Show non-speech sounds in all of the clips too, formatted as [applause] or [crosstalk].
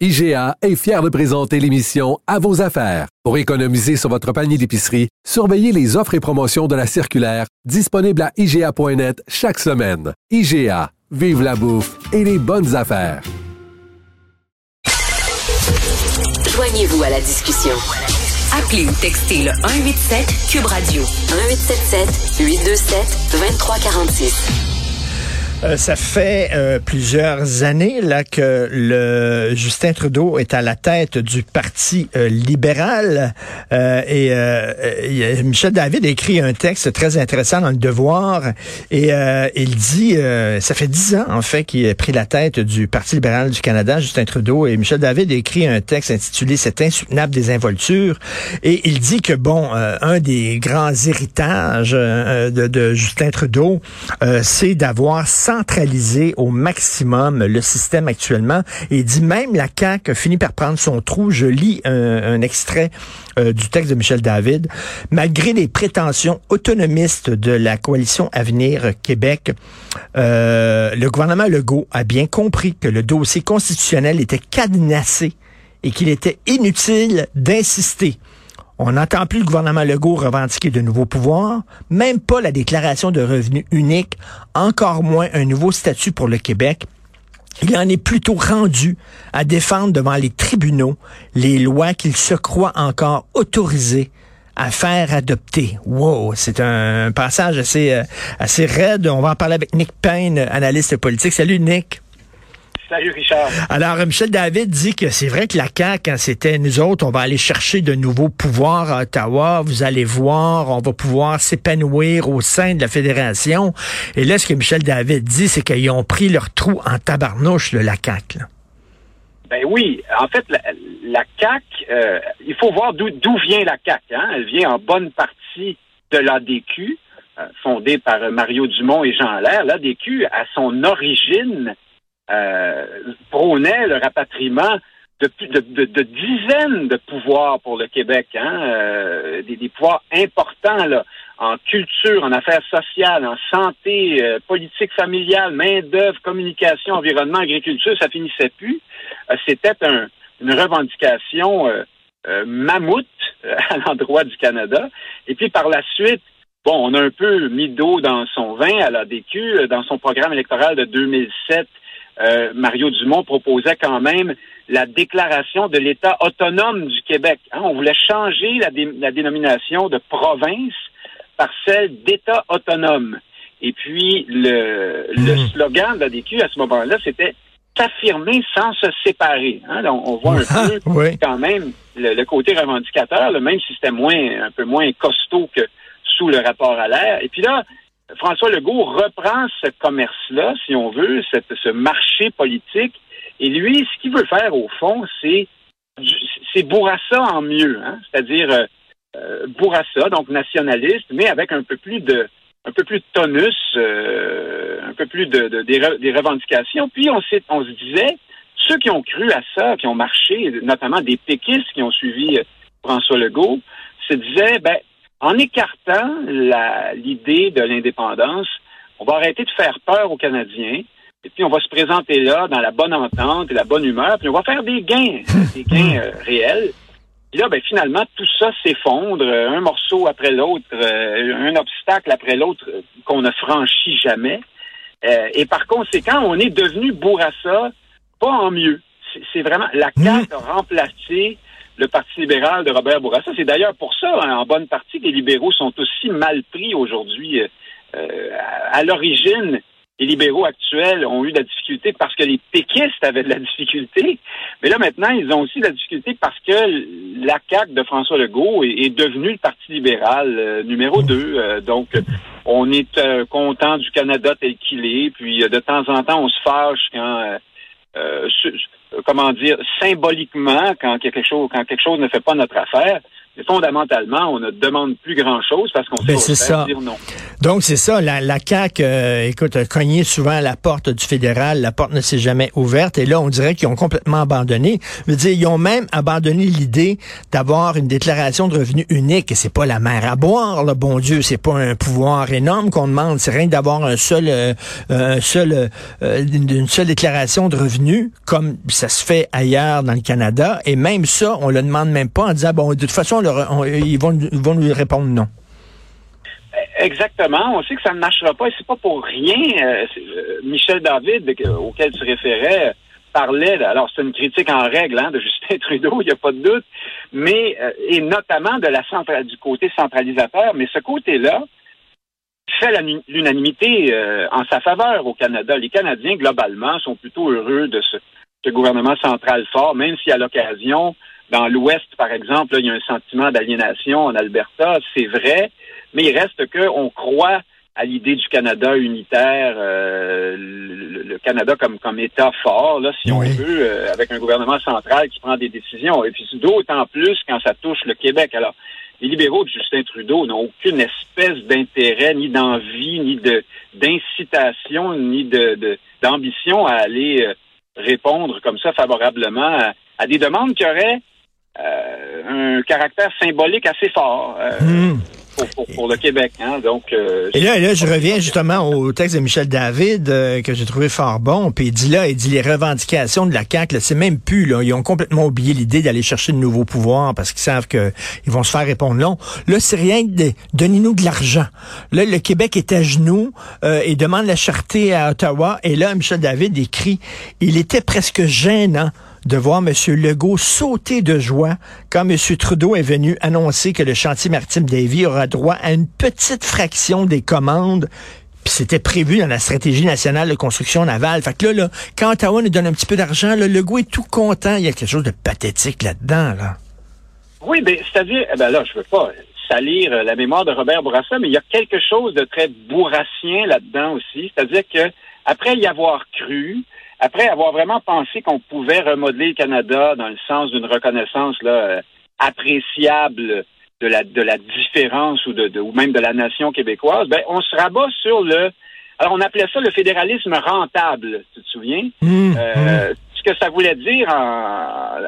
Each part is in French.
IGA est fier de présenter l'émission À vos affaires. Pour économiser sur votre panier d'épicerie, surveillez les offres et promotions de la circulaire disponible à IGA.net chaque semaine. IGA, vive la bouffe et les bonnes affaires. Joignez-vous à la discussion. Appelez ou textez le 187 Cube Radio 1877 827 2346. Euh, ça fait euh, plusieurs années là que le Justin Trudeau est à la tête du Parti euh, libéral. Et Michel David écrit un texte très intéressant dans le Devoir et il dit ça fait dix ans en fait qu'il a pris la tête du Parti libéral du Canada, Justin Trudeau et Michel David écrit un texte intitulé "C'est insoutenable des involtures" et il dit que bon un des grands héritages de, de, Justin Trudeau c'est d'avoir centraliser au maximum le système actuellement. Et il dit même la CAQ a fini par prendre son trou. Je lis un, extrait euh, du texte de Michel David. Malgré les prétentions autonomistes de la coalition Avenir Québec, euh, le gouvernement Legault a bien compris que le dossier constitutionnel était cadenassé et qu'il était inutile d'insister. On n'entend plus le gouvernement Legault revendiquer de nouveaux pouvoirs, même pas la déclaration de revenus unique, encore moins un nouveau statut pour le Québec. Il en est plutôt rendu à défendre devant les tribunaux les lois qu'il se croit encore autorisé à faire adopter. Wow, c'est un passage assez euh, assez raide. On va en parler avec Nick Payne, analyste politique. Salut Nick. Salut Richard. Alors, Michel David dit que c'est vrai que la CAQ, quand c'était nous autres, on va aller chercher de nouveaux pouvoirs à Ottawa, vous allez voir, on va pouvoir s'épanouir au sein de la fédération. Et là, ce que Michel David dit, c'est qu'ils ont pris leur trou en tabarnouche, le la CAQ. Ben oui, en fait, la, la CAQ, euh, il faut voir d'où vient la CAQ. Hein? Elle vient en bonne partie de l'ADQ, euh, fondée par Mario Dumont et Jean Allaire. L'ADQ, à son origine, prônait le rapatriement de, de, de, dizaines de pouvoirs pour le Québec, hein, euh, des, pouvoirs importants là, en culture, en affaires sociales, en santé, euh, politique familiale, main-d'œuvre, communication, environnement, agriculture, ça finissait plus. Euh, c'était un, une revendication mammouth [laughs] à l'endroit du Canada. Et puis par la suite, bon, on a un peu mis d'eau dans son vin à la DQ, dans son programme électoral de 2007 euh, Mario Dumont proposait quand même la déclaration de l'État autonome du Québec. Hein. on voulait changer la, dénomination de province par celle d'État autonome. Et puis, le, hmm. slogan de la DQ à ce moment-là, c'était s'affirmer sans se séparer. Hein. on, voit un peu quand même le, côté revendicateur, même si c'était moins, un peu moins costaud que sous le rapport à l'air. Et puis là, François Legault reprend ce commerce-là, si on veut, ce marché politique. Et lui, ce qu'il veut faire, au fond, c'est c'est Bourassa en mieux, hein? c'est-à-dire euh, euh, Bourassa, donc nationaliste, mais avec un peu plus de un peu plus de tonus, euh, un peu plus de, des, revendications. Puis on, on se disait, ceux qui ont cru à ça, qui ont marché, notamment des péquistes qui ont suivi François Legault, se disaient, ben en écartant l'idée de l'indépendance, on va arrêter de faire peur aux Canadiens. Et puis, on va se présenter là dans la bonne entente et la bonne humeur, puis on va faire des gains, [laughs] des gains euh, réels. Puis là, ben, finalement, tout ça s'effondre, euh, un morceau après l'autre, euh, un obstacle après l'autre qu'on ne franchit jamais. et par conséquent, on est devenu Bourassa, pas en mieux. C'est vraiment, la carte a remplacé le Parti libéral de Robert Bourassa. C'est d'ailleurs pour ça, hein, en bonne partie, que les libéraux sont aussi mal pris aujourd'hui. Euh, euh, à, l'origine, les libéraux actuels ont eu de la difficulté parce que les péquistes avaient de la difficulté. Mais là, maintenant, ils ont aussi de la difficulté parce que la CAQ de François Legault est, devenu le Parti libéral euh, numéro 2. donc, on est content du Canada tel qu'il est. Puis, de temps en temps, on se fâche quand comment dire, symboliquement quand quelque chose, quand quelque chose ne fait pas notre affaire. Fondamentalement, on ne demande plus grand-chose parce qu'on ben, sait dire non. Donc, c'est ça. La, la CAQ, euh, écoute, a cogné souvent à la porte du fédéral. La porte ne s'est jamais ouverte. Et là, on dirait qu'ils ont complètement abandonné. Je veux dire, ils ont même abandonné l'idée d'avoir une déclaration de revenus unique. Et c'est pas la mer à boire, bon Dieu. C'est pas un pouvoir énorme qu'on demande. C'est rien d'avoir un seul, euh, un seul, euh, une seule déclaration de revenus, comme ça se fait ailleurs dans le Canada. Et même ça, on le demande même pas en disant, bon, de toute façon, ils, vont, nous répondre non. Exactement. On sait que ça ne marchera pas et c'est pas pour rien. Euh, euh, Michel David, auquel tu référais, parlait, alors c'est une critique en règle hein, de [laughs] Justin Trudeau, il n'y a pas de doute, mais euh, et notamment de la du côté centralisateur, mais ce côté-là fait l'unanimité en sa faveur au Canada. Les Canadiens, globalement, sont plutôt heureux de ce, ce gouvernement central fort, même si à l'occasion, dans l'Ouest, par exemple, il y a un sentiment d'aliénation en Alberta, c'est vrai, mais il reste qu'on croit à l'idée du Canada unitaire, euh, le, Canada comme, comme État fort, là, si on veut, euh, avec un gouvernement central qui prend des décisions. Et puis d'autant plus quand ça touche le Québec. Alors, les libéraux de Justin Trudeau n'ont aucune espèce d'intérêt, ni d'envie, ni de d'incitation, ni de d'ambition à aller euh, répondre comme ça favorablement à des demandes qui auraient un caractère symbolique assez fort. Euh, hmm. Pour, le Québec. Hein. Donc, euh, et là, là, je reviens justement au texte de Michel David que j'ai trouvé fort bon. Puis il dit là, il dit les revendications de la CAQ, c'est même plus là. Ils ont complètement oublié l'idée d'aller chercher de nouveaux pouvoirs parce qu'ils savent qu'ils vont se faire répondre non. Là, c'est rien de donnez-nous de l'argent. Là, le Québec est à genoux et demande la charité à Ottawa. Et là, Michel David écrit, il était presque gênant de voir M. Legault sauter de joie quand M. Trudeau est venu annoncer que le chantier maritime Davy aura droit à une petite fraction des commandes c'était prévu dans la stratégie nationale de construction navale. Fait que là, là quand Ottawa nous donne un petit peu d'argent, le Legault est tout content. Il y a quelque chose de pathétique là-dedans, là. Oui, mais c'est-à-dire, eh ben là, je veux pas salir la mémoire de Robert Bourassa, mais il y a quelque chose de très bourrassien là-dedans aussi. C'est-à-dire que après y avoir cru, après avoir vraiment pensé qu'on pouvait remodeler le Canada dans le sens d'une reconnaissance là, euh, appréciable de la, de la différence ou, de, ou même de la nation québécoise, ben, on se rabat sur le... Alors, on appelait ça le fédéralisme rentable, tu te souviens? Mmh, euh, mmh. Ce que ça voulait dire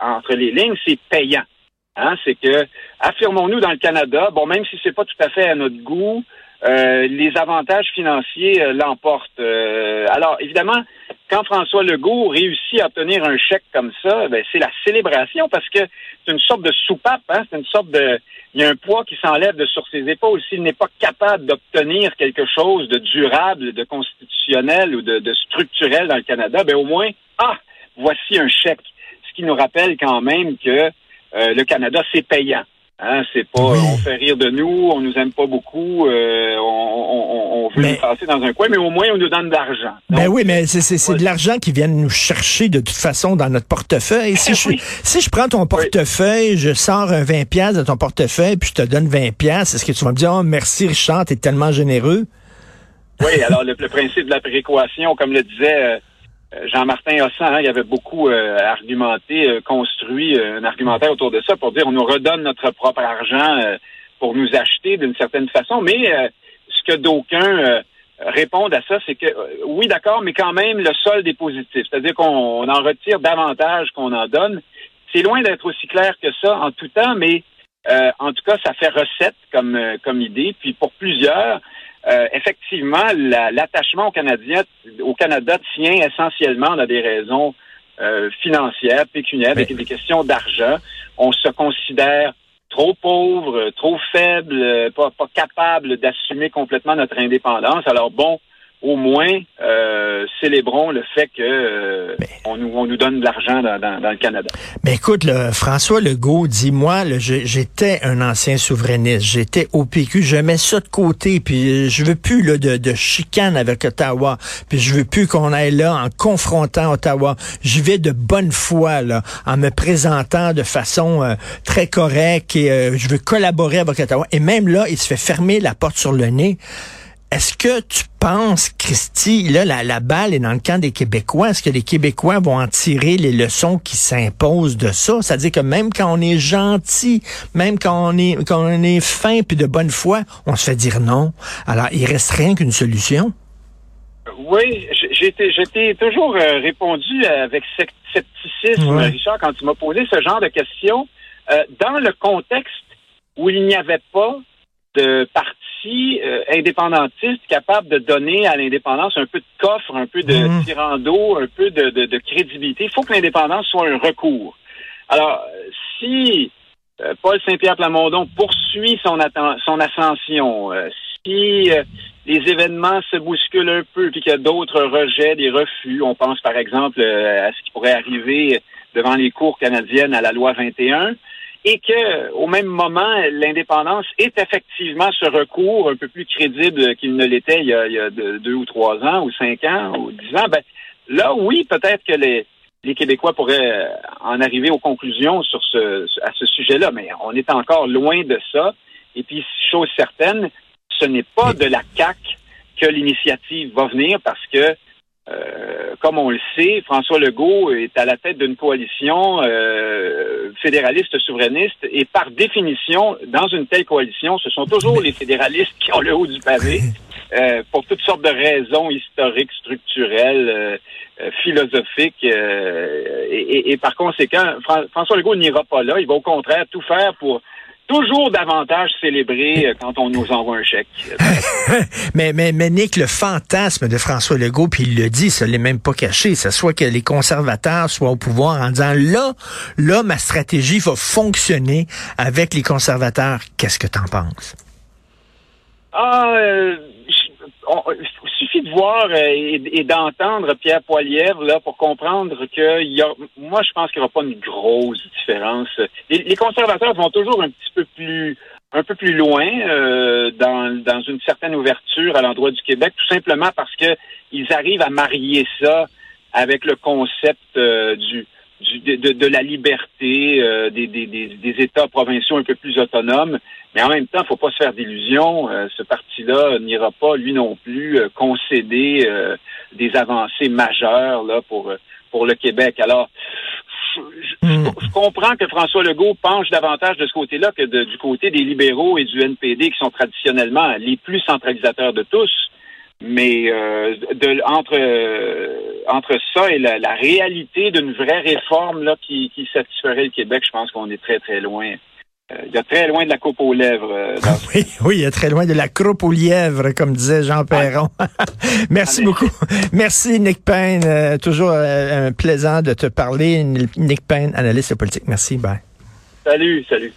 entre les lignes, c'est payant. Hein? C'est que, affirmons-nous dans le Canada, bon, même si c'est pas tout à fait à notre goût, euh, les avantages financiers euh, l'emportent. Euh, alors, évidemment, quand François Legault réussit à obtenir un chèque comme ça, ben, c'est la célébration parce que c'est une sorte de soupape, hein, c'est une sorte de... Il y a un poids qui s'enlève de sur ses épaules. S'il n'est pas capable d'obtenir quelque chose de durable, de constitutionnel ou de, structurel dans le Canada, ben au moins, ah, voici un chèque. Ce qui nous rappelle quand même que le Canada, c'est payant. Hein, c'est pas, on fait rire de nous, on nous aime pas beaucoup, euh, on, veut nous passer dans un coin, mais au moins on nous donne de l'argent. Ben oui, mais c'est de l'argent qui vient nous chercher de toute façon dans notre portefeuille. Si, [laughs] je, si je prends ton portefeuille, je sors un 20 pièces de ton portefeuille, puis je te donne 20 pièces, est-ce que tu vas me dire, oh, merci Richard, t'es tellement généreux? Oui, alors le, principe de la prééquation, comme le disait... Euh, Jean-Martin Hossan, hein, il avait beaucoup euh, argumenté, euh, construit un argumentaire autour de ça pour dire on nous redonne notre propre argent pour nous acheter d'une certaine façon. Mais ce que d'aucuns répondent à ça, c'est que oui, d'accord, mais quand même, le solde est positif. C'est-à-dire qu'on en retire davantage qu'on en donne. C'est loin d'être aussi clair que ça en tout temps, mais en tout cas, ça fait recette comme, comme idée. Puis pour plusieurs, euh, effectivement, l'attachement au Canadien, au Canada tient essentiellement à des raisons euh, financières, pécuniaires, avec des questions d'argent. On se considère trop pauvre, trop faible, pas, pas capable d'assumer complètement notre indépendance. Alors bon, au moins, euh, célébrons le fait que euh, on, nous, on nous donne de l'argent dans, dans, le Canada. Mais écoute, François Legault dit moi, j'étais un ancien souverainiste, j'étais au PQ, je mets ça de côté, puis je veux plus là, de, de chicane avec Ottawa, puis je veux plus qu'on aille là en confrontant Ottawa. Je vais de bonne foi là, en me présentant de façon euh, très correcte et je veux collaborer avec Ottawa. Et même là, il se fait fermer la porte sur le nez. Est-ce que tu penses, Christy, là, la, la, balle est dans le camp des Québécois. Est-ce que les Québécois vont en tirer les leçons qui s'imposent de ça? C'est-à-dire que même quand on est gentil, même quand on est, quand on est fin puis de bonne foi, on se fait dire non. Alors, il reste rien qu'une solution. Oui, j'ai toujours euh, répondu avec scepticisme, Richard, quand tu m'as posé ce genre de questions. Euh, dans le contexte où il n'y avait pas de parti euh, indépendantiste capable de donner à l'indépendance un peu de coffre, un peu de mmh. tirando, un peu de, de, de crédibilité, il faut que l'indépendance soit un recours. Alors, si Paul Saint-Pierre Plamondon poursuit son, son ascension, si les événements se bousculent un peu, puis qu'il y a d'autres rejets, des refus. On pense par exemple euh, à ce qui pourrait arriver devant les cours canadiennes à la loi 21, et que au même moment, l'indépendance est effectivement ce recours un peu plus crédible qu'il ne l'était il, y a deux ou trois ans, ou cinq ans, ou dix ans. Ben, là, oui, peut-être que les, les Québécois pourraient en arriver aux conclusions sur ce, à ce sujet-là, mais on est encore loin de ça. Et puis, chose certaine, ce n'est pas de la CAC que l'initiative va venir parce que, euh, comme on le sait, François Legault est à la tête d'une coalition euh, fédéraliste souverainiste et par définition, dans une telle coalition, ce sont toujours les fédéralistes qui ont le haut du pavé [laughs] euh, pour toutes sortes de raisons historiques, structurelles, philosophiques. Et, et, par conséquent, François Legault n'ira pas là. Il va au contraire tout faire pour toujours davantage célébré euh, quand on nous envoie un chèque. [laughs] mais, mais, mais Nick, le fantasme de François Legault, puis il le dit, ça l'est même pas caché, ça soit que les conservateurs soient au pouvoir en disant là, là, ma stratégie va fonctionner avec les conservateurs. Qu'est-ce que tu en penses? Ah, euh, il suffit de voir euh, et, d'entendre Pierre Poilievre là pour comprendre que y a, moi je pense qu'il n'y aura pas une grosse différence. Les, conservateurs vont toujours un petit peu plus un peu plus loin euh, dans, dans une certaine ouverture à l'endroit du Québec, tout simplement parce que ils arrivent à marier ça avec le concept euh, du de, de, la liberté euh, des, des, des, États provinciaux un peu plus autonomes. Mais en même temps, il ne faut pas se faire d'illusions. Euh, ce parti-là n'ira pas, lui non plus, euh, concéder des avancées majeures là pour pour le Québec. Alors, hmm. je, comprends que François Legault penche davantage de ce côté-là que du côté des libéraux et du NPD, qui sont traditionnellement les plus centralisateurs de tous. Mais euh, de, entre euh, entre ça et la, réalité d'une vraie réforme là qui, qui satisferait le Québec, je pense qu'on est très très loin. Euh, il y a très loin de la coupe aux lèvres. [laughs] oui, oui, il y a très loin de la croupe aux lièvres, comme disait Jean Perron. [laughs] Merci beaucoup. Merci, Nick Payne. toujours un plaisant de te parler. Nick Payne, analyste politique. Merci. Bye. Salut, salut.